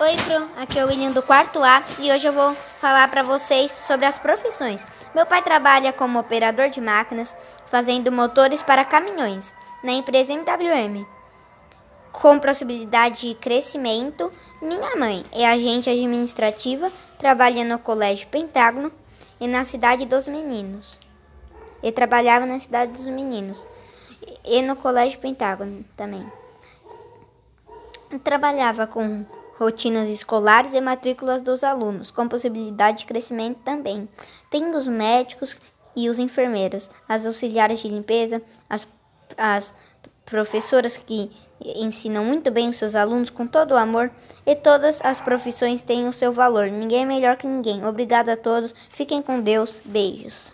Oi, Pro. Aqui é o William do quarto A e hoje eu vou falar para vocês sobre as profissões. Meu pai trabalha como operador de máquinas, fazendo motores para caminhões na empresa MWM, com possibilidade de crescimento. Minha mãe é agente administrativa, trabalha no Colégio Pentágono e na Cidade dos Meninos. E trabalhava na Cidade dos Meninos e no Colégio Pentágono também. Trabalhava com rotinas escolares e matrículas dos alunos, com possibilidade de crescimento também. Tem os médicos e os enfermeiros, as auxiliares de limpeza, as, as professoras que ensinam muito bem os seus alunos com todo o amor e todas as profissões têm o seu valor. Ninguém é melhor que ninguém. Obrigado a todos. Fiquem com Deus. Beijos.